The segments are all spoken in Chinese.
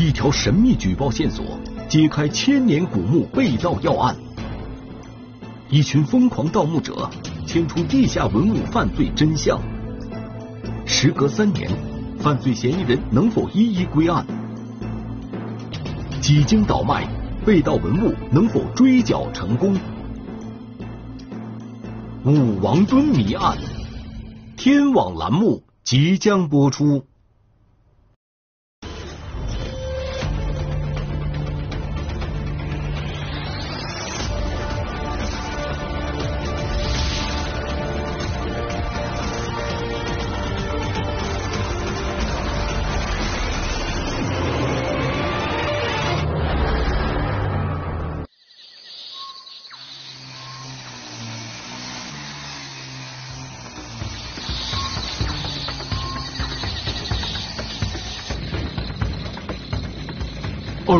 一条神秘举报线索，揭开千年古墓被盗要案。一群疯狂盗墓者牵出地下文物犯罪真相。时隔三年，犯罪嫌疑人能否一一归案？几经倒卖，被盗文物能否追缴成功？武王墩谜案，天网栏目即将播出。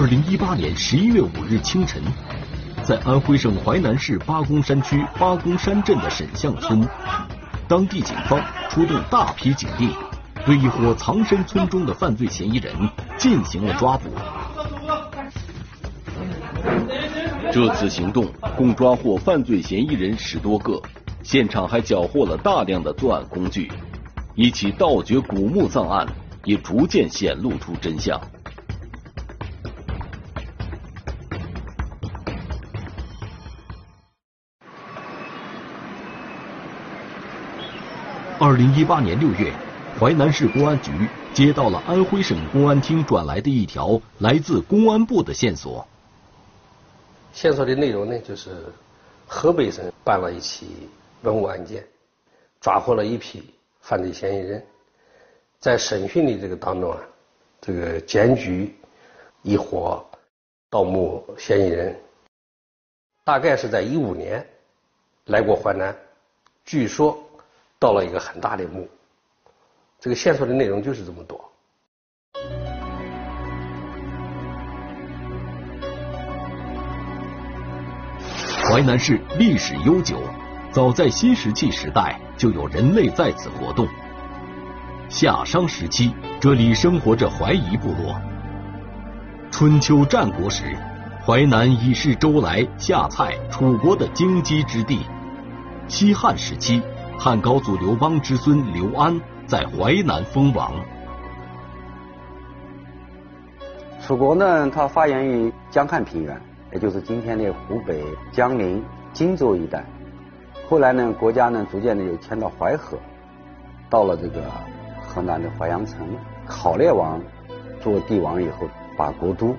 二零一八年十一月五日清晨，在安徽省淮南市八公山区八公山镇的沈巷村，当地警方出动大批警力，对一伙藏身村中的犯罪嫌疑人进行了抓捕。这次行动共抓获犯罪嫌疑人十多个，现场还缴获了大量的作案工具，一起盗掘古墓葬案也逐渐显露出真相。二零一八年六月，淮南市公安局接到了安徽省公安厅转来的一条来自公安部的线索。线索的内容呢，就是河北省办了一起文物案件，抓获了一批犯罪嫌疑人。在审讯的这个当中啊，这个检举一伙盗墓嫌疑人，大概是在一五年来过淮南，据说。到了一个很大的墓，这个线索的内容就是这么多。淮南市历史悠久，早在新石器时代就有人类在此活动。夏商时期，这里生活着淮夷部落。春秋战国时，淮南已是周来、夏蔡、楚国的荆棘之地。西汉时期。汉高祖刘邦之孙刘安在淮南封王。楚国呢，它发源于江汉平原，也就是今天的湖北江陵荆州一带。后来呢，国家呢逐渐的又迁到淮河，到了这个河南的淮阳城。考烈王做帝王以后，把国都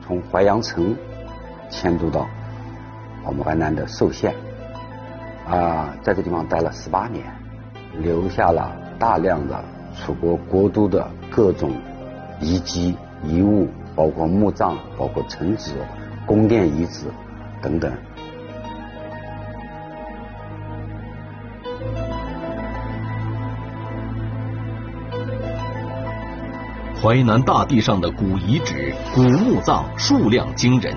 从淮阳城迁都到我们淮南的寿县。啊，在这地方待了十八年，留下了大量的楚国国都的各种遗迹遗物，包括墓葬、包括城址、宫殿遗址等等。淮南大地上的古遗址、古墓葬数量惊人。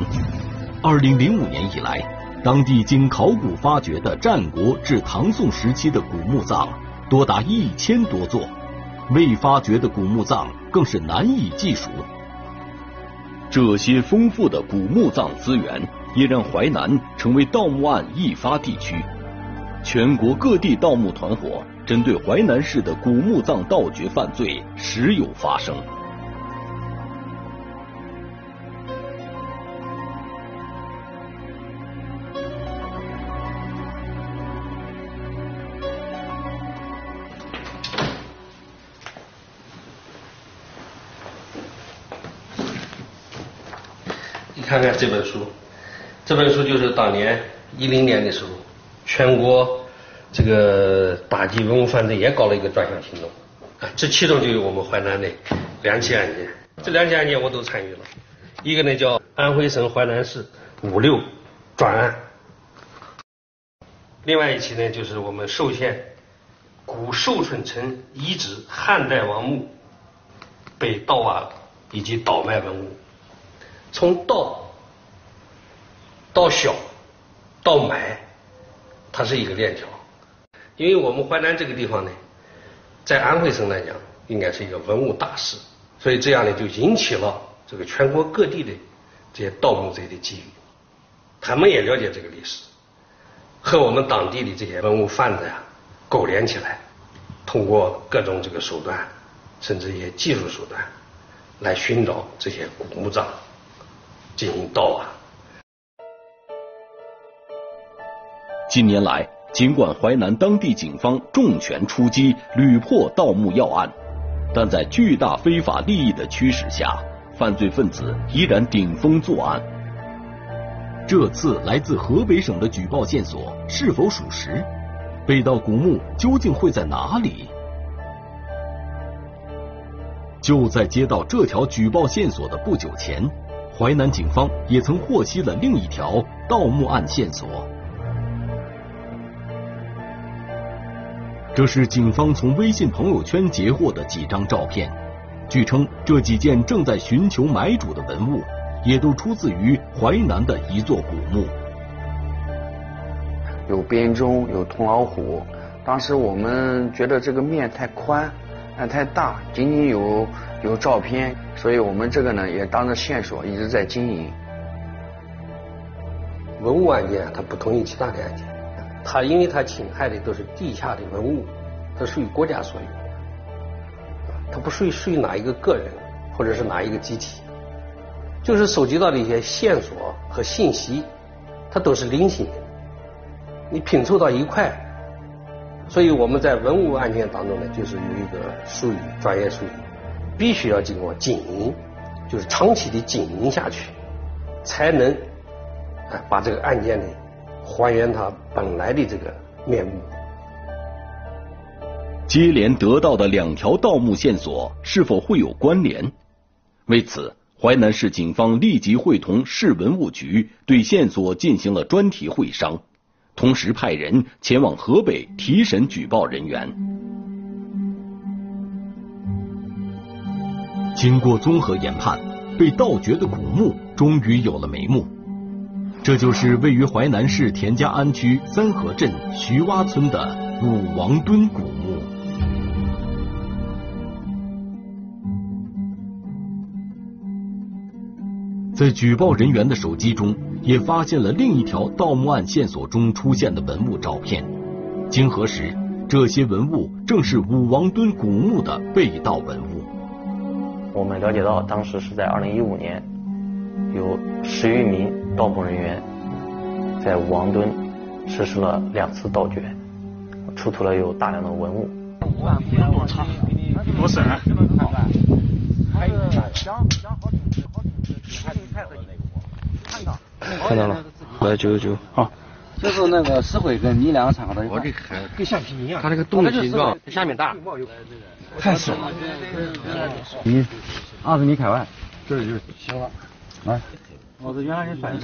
二零零五年以来。当地经考古发掘的战国至唐宋时期的古墓葬多达一千多座，未发掘的古墓葬更是难以计数。这些丰富的古墓葬资源，也让淮南成为盗墓案易发地区。全国各地盗墓团伙针对淮南市的古墓葬盗掘犯罪时有发生。看看这本书，这本书就是当年一零年的时候，全国这个打击文物犯罪也搞了一个专项行动，啊，这其中就有我们淮南的两起案件，这两起案件我都参与了，一个呢叫安徽省淮南市五六专案，另外一起呢就是我们寿县古寿春城遗址汉代王墓被盗挖以及倒卖文物。从盗到小到买，它是一个链条。因为我们淮南这个地方呢，在安徽省来讲，应该是一个文物大市，所以这样呢就引起了这个全国各地的这些盗墓贼的觊觎，他们也了解这个历史，和我们当地的这些文物贩子呀勾连起来，通过各种这个手段，甚至一些技术手段，来寻找这些古墓葬进行盗挖。近年来，尽管淮南当地警方重拳出击，屡破盗墓要案，但在巨大非法利益的驱使下，犯罪分子依然顶风作案。这次来自河北省的举报线索是否属实？被盗古墓究竟会在哪里？就在接到这条举报线索的不久前，淮南警方也曾获悉了另一条盗墓案线索。这是警方从微信朋友圈截获的几张照片。据称，这几件正在寻求买主的文物，也都出自于淮南的一座古墓。有编钟，有铜老虎。当时我们觉得这个面太宽，面太大，仅仅有有照片，所以我们这个呢也当着线索一直在经营。文物案件它不同于其他的案件。它因为它侵害的都是地下的文物，它属于国家所有，它不属于属于哪一个个人或者是哪一个集体，就是收集到的一些线索和信息，它都是零星的，你拼凑到一块，所以我们在文物案件当中呢，就是有一个术语，专业术语，必须要经过经营，就是长期的经营下去，才能哎把这个案件呢。还原它本来的这个面目。接连得到的两条盗墓线索是否会有关联？为此，淮南市警方立即会同市文物局对线索进行了专题会商，同时派人前往河北提审举报人员。经过综合研判，被盗掘的古墓终于有了眉目。这就是位于淮南市田家庵区三河镇徐洼村的武王墩古墓。在举报人员的手机中，也发现了另一条盗墓案线索中出现的文物照片。经核实，这些文物正是武王墩古墓的被盗文物。我们了解到，当时是在二零一五年，有十余名。盗墓人员在武王墩实施了两次盗掘，出土了有大量的文物。看到了，来九九九。好，就是那个石灰跟泥两个掺合到一块。跟橡皮一样。它这个洞的形状下面大。太深了。米，二十米开外。这里就行了。来。我是原来你反映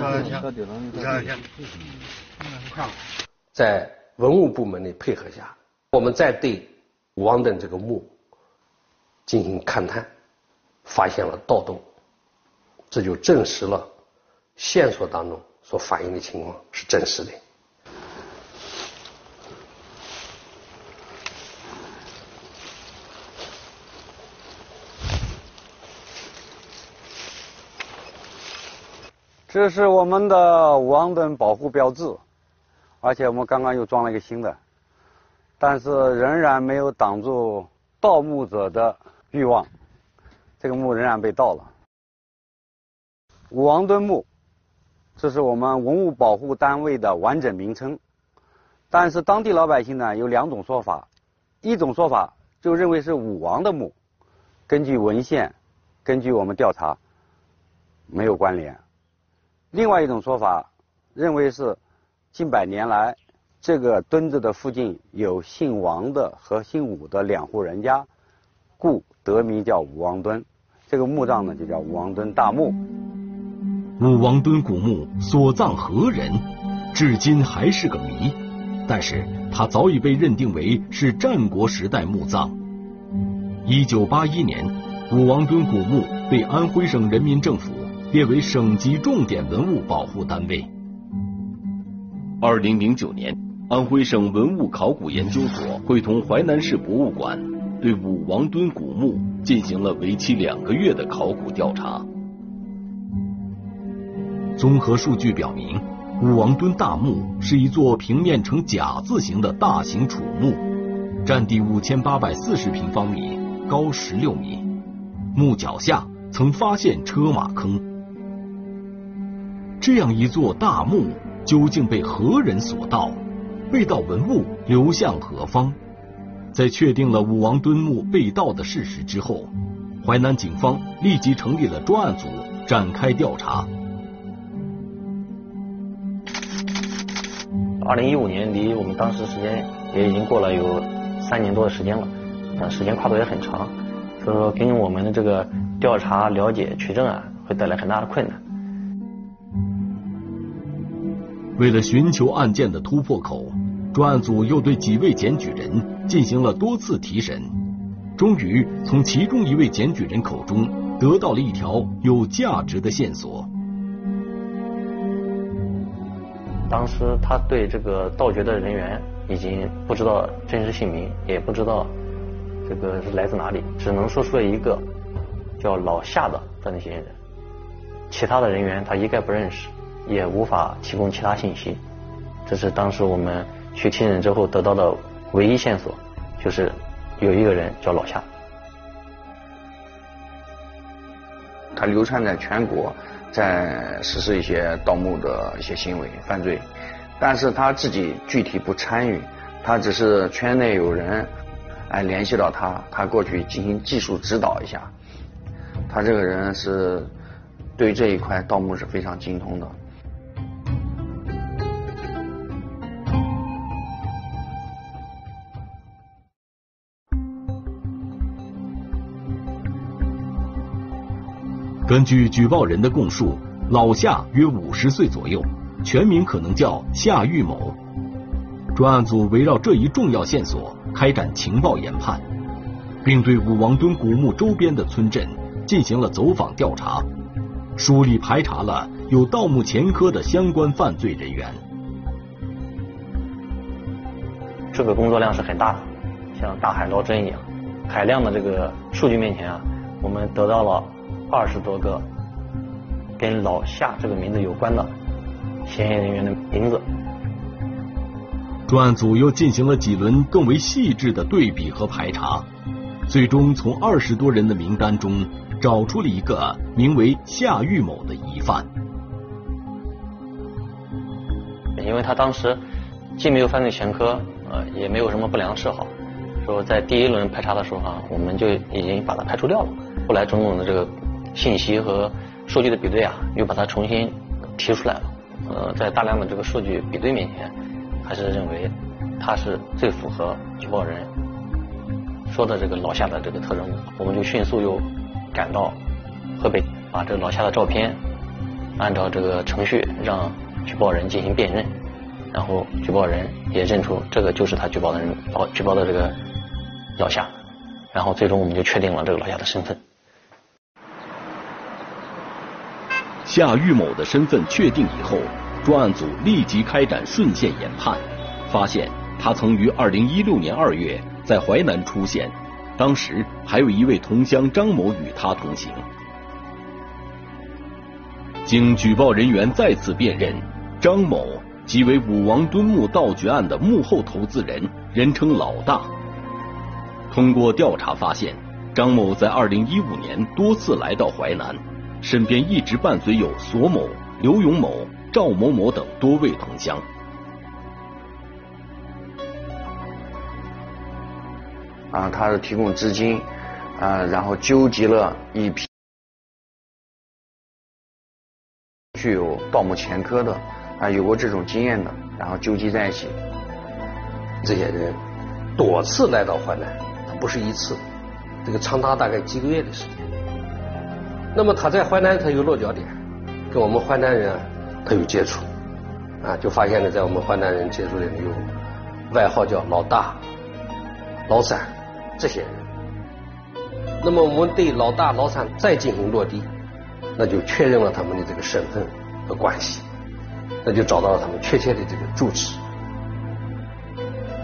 在文物部门的配合下，我们再对王登这个墓进行勘探，发现了盗洞，这就证实了线索当中所反映的情况是真实的。这是我们的王墩保护标志，而且我们刚刚又装了一个新的，但是仍然没有挡住盗墓者的欲望，这个墓仍然被盗了。武王墩墓，这是我们文物保护单位的完整名称，但是当地老百姓呢有两种说法，一种说法就认为是武王的墓，根据文献，根据我们调查，没有关联。另外一种说法，认为是近百年来这个墩子的附近有姓王的和姓武的两户人家，故得名叫武王墩。这个墓葬呢就叫武王墩大墓。武王墩古墓所葬何人，至今还是个谜。但是它早已被认定为是战国时代墓葬。一九八一年，武王墩古墓被安徽省人民政府。列为省级重点文物保护单位。二零零九年，安徽省文物考古研究所会同淮南市博物馆，对武王墩古墓进行了为期两个月的考古调查。综合数据表明，武王墩大墓是一座平面呈甲字形的大型楚墓，占地五千八百四十平方米，高十六米。墓脚下曾发现车马坑。这样一座大墓究竟被何人所盗？被盗文物流向何方？在确定了武王墩墓被盗的事实之后，淮南警方立即成立了专案组，展开调查。二零一五年离我们当时时间也已经过了有三年多的时间了，但时间跨度也很长，所以说根据我们的这个调查、了解、取证啊，会带来很大的困难。为了寻求案件的突破口。专案组又对几位检举人进行了多次提审，终于从其中一位检举人口中得到了一条有价值的线索。当时他对这个盗掘的人员已经不知道真实姓名，也不知道这个是来自哪里，只能说出了一个叫老夏的犯罪嫌疑人，其他的人员他一概不认识，也无法提供其他信息。这是当时我们。去听审之后得到的唯一线索，就是有一个人叫老夏，他流窜在全国，在实施一些盗墓的一些行为犯罪，但是他自己具体不参与，他只是圈内有人哎联系到他，他过去进行技术指导一下，他这个人是对这一块盗墓是非常精通的。根据举报人的供述，老夏约五十岁左右，全名可能叫夏玉某。专案组围绕这一重要线索开展情报研判，并对武王墩古墓周边的村镇进行了走访调查，梳理排查了有盗墓前科的相关犯罪人员。这个工作量是很大的，像大海捞针一样。海量的这个数据面前啊，我们得到了。二十多个跟老夏这个名字有关的嫌疑人员的名字。专案组又进行了几轮更为细致的对比和排查，最终从二十多人的名单中找出了一个名为夏玉某的疑犯。因为他当时既没有犯罪前科，呃，也没有什么不良嗜好，说在第一轮排查的时候啊，我们就已经把他排除掉了。后来种种的这个。信息和数据的比对啊，又把它重新提出来了。呃，在大量的这个数据比对面前，还是认为他是最符合举报人说的这个老夏的这个特征。我们就迅速又赶到河北，把这个老夏的照片按照这个程序让举报人进行辨认，然后举报人也认出这个就是他举报的人，举报的这个老夏，然后最终我们就确定了这个老夏的身份。夏玉某的身份确定以后，专案组立即开展顺线研判，发现他曾于二零一六年二月在淮南出现，当时还有一位同乡张某与他同行。经举报人员再次辨认，张某即为武王墩墓盗掘案的幕后投资人，人称老大。通过调查发现，张某在二零一五年多次来到淮南。身边一直伴随有索某、刘永某、赵某某等多位同乡。啊，他是提供资金，啊，然后纠集了一批具有盗墓前科的，啊，有过这种经验的，然后纠集在一起。这些人多次来到淮南，他不是一次，这个长达大概几个月的时间。那么他在淮南，他有落脚点，跟我们淮南人他有接触，啊，就发现了在我们淮南人接触的有外号叫老大、老三这些人。那么我们对老大、老三再进行落地，那就确认了他们的这个身份和关系，那就找到了他们确切的这个住址。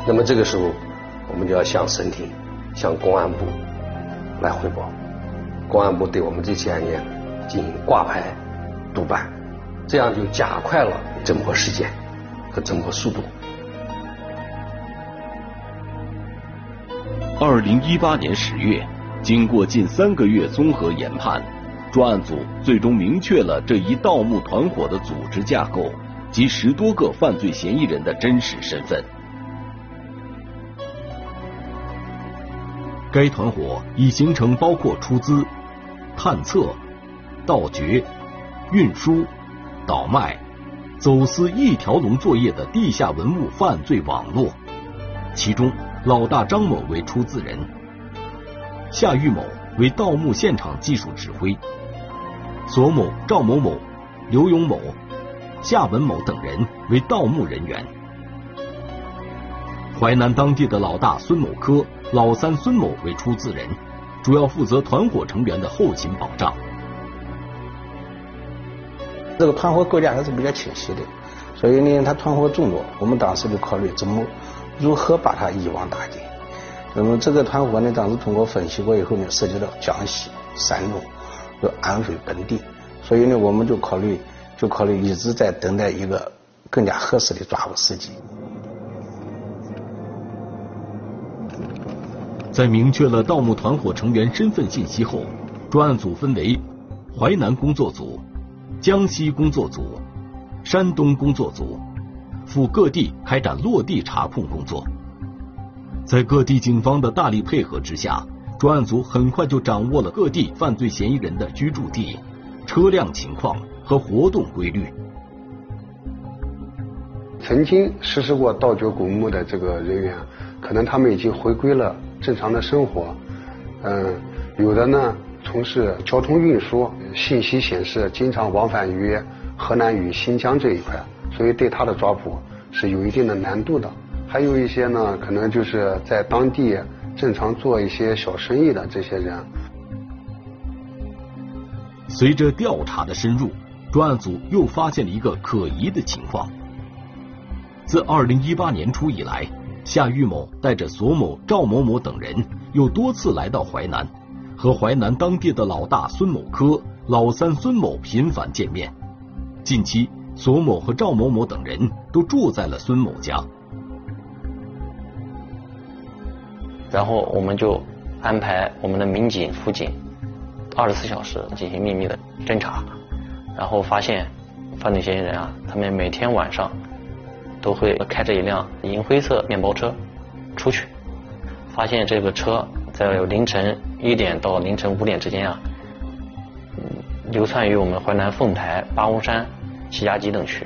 那么这个时候，我们就要向省厅、向公安部来汇报。公安部对我们这起案件进行挂牌督办，这样就加快了侦破时间和侦破速度。二零一八年十月，经过近三个月综合研判，专案组最终明确了这一盗墓团伙的组织架构及十多个犯罪嫌疑人的真实身份。该团伙已形成包括出资、探测、盗掘、运输、倒卖、走私一条龙作业的地下文物犯罪网络，其中老大张某为出资人，夏玉某为盗墓现场技术指挥，左某、赵某某、刘永某、夏文某等人为盗墓人员。淮南当地的老大孙某科。老三孙某为出资人，主要负责团伙成员的后勤保障。这个团伙构架还是比较清晰的，所以呢，他团伙众多，我们当时就考虑怎么如何把他一网打尽。那么这个团伙呢，当时通过分析过以后呢，涉及到江西、山东、和安徽本地，所以呢，我们就考虑就考虑一直在等待一个更加合适的抓捕时机。在明确了盗墓团伙成员身份信息后，专案组分为淮南工作组、江西工作组、山东工作组，赴各地开展落地查控工作。在各地警方的大力配合之下，专案组很快就掌握了各地犯罪嫌疑人的居住地、车辆情况和活动规律。曾经实施过盗掘古墓的这个人员，可能他们已经回归了。正常的生活，嗯，有的呢从事交通运输，信息显示经常往返于河南与新疆这一块，所以对他的抓捕是有一定的难度的。还有一些呢，可能就是在当地正常做一些小生意的这些人。随着调查的深入，专案组又发现了一个可疑的情况。自二零一八年初以来。夏玉某带着索某、赵某某等人，又多次来到淮南，和淮南当地的老大孙某科、老三孙某频繁见面。近期，索某和赵某某等人都住在了孙某家。然后，我们就安排我们的民警、辅警二十四小时进行秘密的侦查，然后发现犯罪嫌疑人啊，他们每天晚上。都会开着一辆银灰色面包车出去，发现这个车在凌晨一点到凌晨五点之间啊，流窜于我们淮南凤台、八公山、齐家集等区。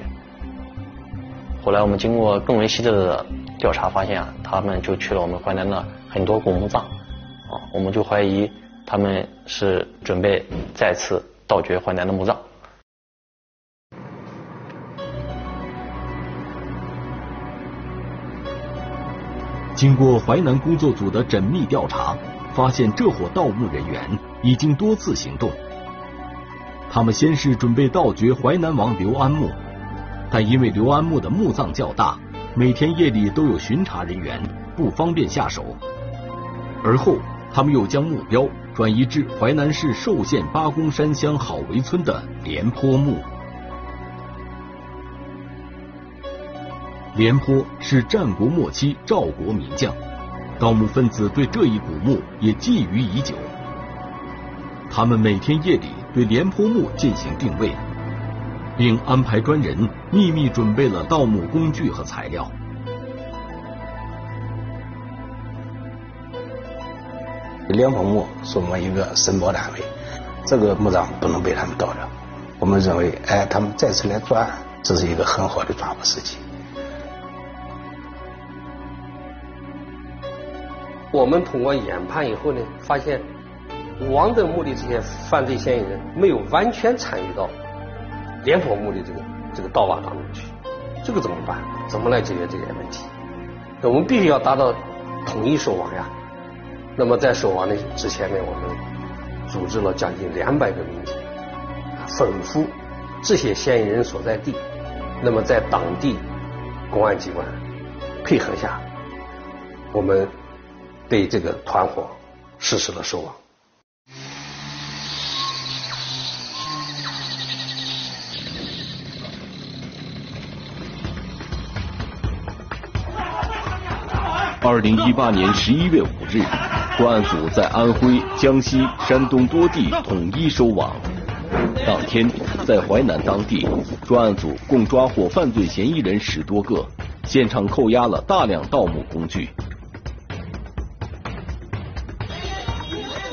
后来我们经过更为细致的调查，发现啊，他们就去了我们淮南的很多古墓葬，啊，我们就怀疑他们是准备再次盗掘淮南的墓葬。经过淮南工作组的缜密调查，发现这伙盗墓人员已经多次行动。他们先是准备盗掘淮南王刘安墓，但因为刘安墓的墓葬较大，每天夜里都有巡查人员，不方便下手。而后，他们又将目标转移至淮南市寿县八公山乡好围村的廉颇墓。廉颇是战国末期赵国名将，盗墓分子对这一古墓也觊觎已久。他们每天夜里对廉颇墓进行定位，并安排专人秘密准备了盗墓工具和材料。廉颇墓是我们一个申报单位，这个墓葬不能被他们盗了。我们认为，哎，他们再次来作案，这是一个很好的抓捕时机。我们通过研判以后呢，发现王登墓的这些犯罪嫌疑人没有完全参与到廉颇墓的这个这个盗挖当中去，这个怎么办？怎么来解决这些问题？那我们必须要达到统一收网呀。那么在收网的之前呢，我们组织了将近两百个民警，吩咐这些嫌疑人所在地，那么在当地公安机关配合下，我们。被这个团伙实施了收网。二零一八年十一月五日专案组在安徽江西山东多地统一收网。当天在淮南当地专案组共抓获犯罪嫌疑人十多个现场扣押了大量盗墓工具。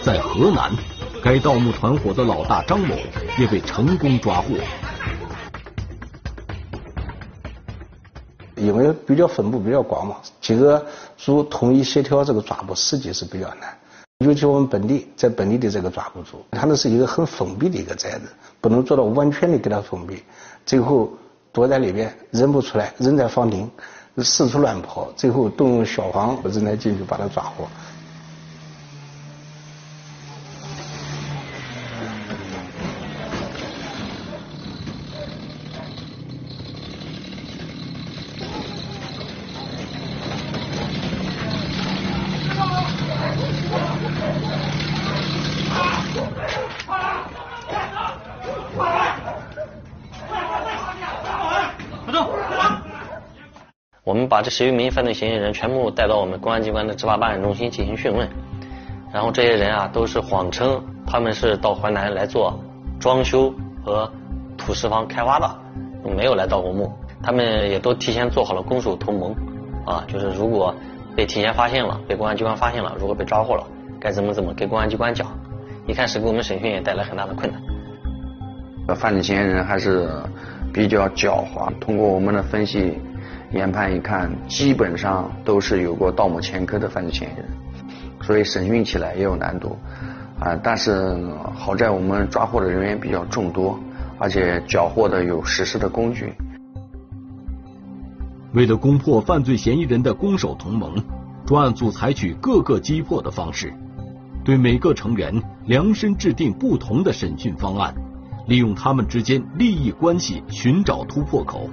在河南，该盗墓团伙的老大张某也被成功抓获。因为比较分布比较广嘛，几个组统一协调这个抓捕实际是比较难，尤其我们本地在本地的这个抓捕组，他那是一个很封闭的一个寨子，不能做到完全的给他封闭，最后躲在里边人不出来，人在房顶四处乱跑，最后动用消防人来进去把他抓获。我们这十余名犯罪嫌疑人全部带到我们公安机关的执法办案中心进行讯问，然后这些人啊都是谎称他们是到淮南来做装修和土石房开挖的，没有来盗过墓。他们也都提前做好了攻守同盟，啊，就是如果被提前发现了，被公安机关发现了，如果被抓获了，该怎么怎么给公安机关讲。一开始给我们审讯也带来很大的困难。犯罪嫌疑人还是比较狡猾，通过我们的分析。研判一看，基本上都是有过盗墓前科的犯罪嫌疑人，所以审讯起来也有难度啊。但是好在我们抓获的人员比较众多，而且缴获的有实施的工具。为了攻破犯罪嫌疑人的攻守同盟，专案组采取各个击破的方式，对每个成员量身制定不同的审讯方案，利用他们之间利益关系寻找突破口，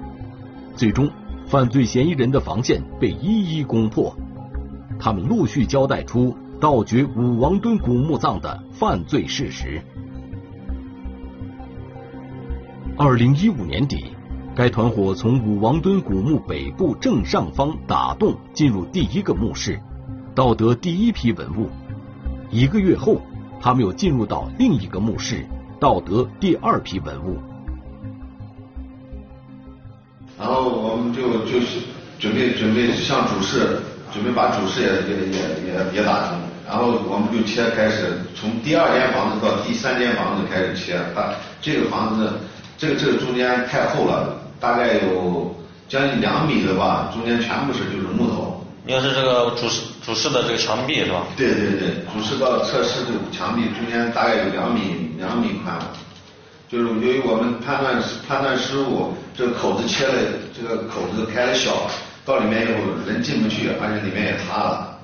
最终。犯罪嫌疑人的防线被一一攻破，他们陆续交代出盗掘武王墩古墓葬的犯罪事实。二零一五年底，该团伙从武王墩古墓北部正上方打洞进入第一个墓室，盗得第一批文物。一个月后，他们又进入到另一个墓室，盗得第二批文物。然后我们就就是准备准备向主室，准备把主室也也也也也打通，然后我们就切开始从第二间房子到第三间房子开始切，它这个房子这个这个中间太厚了，大概有将近两米的吧，中间全部是就是木头。应该是这个主室主室的这个墙壁是吧？对对对，主室到侧室的墙壁中间大概有两米两米宽。就是由于我们判断判断失误，这个口子切了，这个口子开的小，到里面以后人进不去，而且里面也塌了。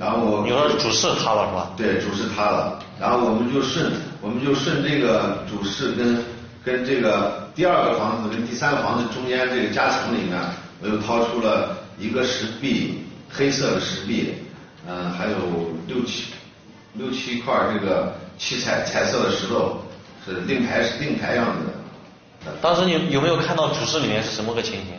然后你说主室塌了是吧？对，主室塌了。然后我们就顺我们就顺这个主室跟跟这个第二个房子跟第三个房子中间这个夹层里面，我又掏出了一个石壁，黑色的石壁，嗯，还有六七六七块这个七彩彩色的石头。是令牌是令牌样子的。当时你有没有看到主室里面是什么个情形？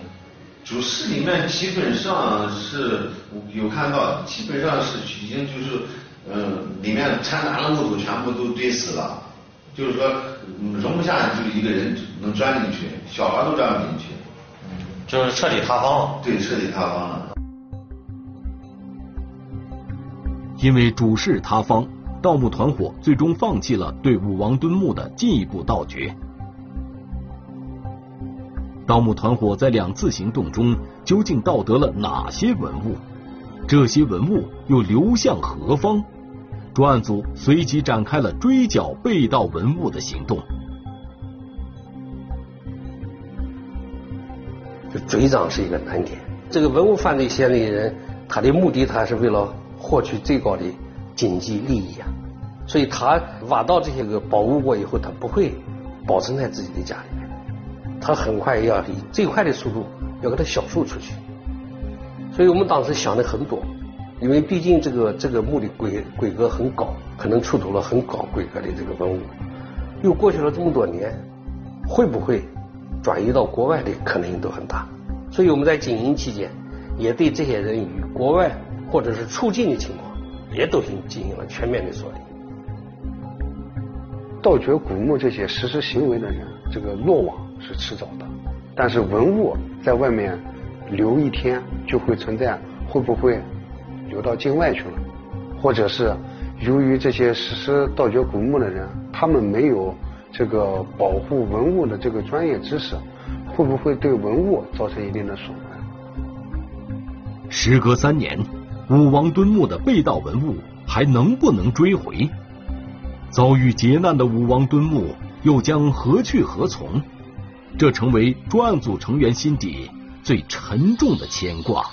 主室里面基本上是有看到，基本上是已经就是嗯，里面掺杂的木头全部都堆死了，就是说容不下就一个人能钻进去，小孩都钻不进去。就是彻底塌方了。对，彻底塌方了。因为主室塌方。盗墓团伙最终放弃了对武王墩墓的进一步盗掘。盗墓团伙在两次行动中究竟盗得了哪些文物？这些文物又流向何方？专案组随即展开了追缴被盗文物的行动。追赃是一个难点。这个文物犯罪嫌疑人，他的目的他是为了获取最高的。经济利益啊，所以他挖到这些个宝物过以后，他不会保存在自己的家里面，他很快要以最快的速度要给他销售出去。所以我们当时想的很多，因为毕竟这个这个墓的规规格很高，可能出土了很高规格的这个文物，又过去了这么多年，会不会转移到国外的可能性都很大。所以我们在经营期间，也对这些人与国外。或者是出境的情况，也都是进行了全面的锁定。盗掘古墓这些实施行为的人，这个落网是迟早的，但是文物在外面留一天就会存在，会不会流到境外去了？或者是由于这些实施盗掘古墓的人，他们没有这个保护文物的这个专业知识，会不会对文物造成一定的损害？时隔三年，武王墩墓的被盗文物还能不能追回？遭遇劫难的武王墩墓又将何去何从？这成为专案组成员心底最沉重的牵挂。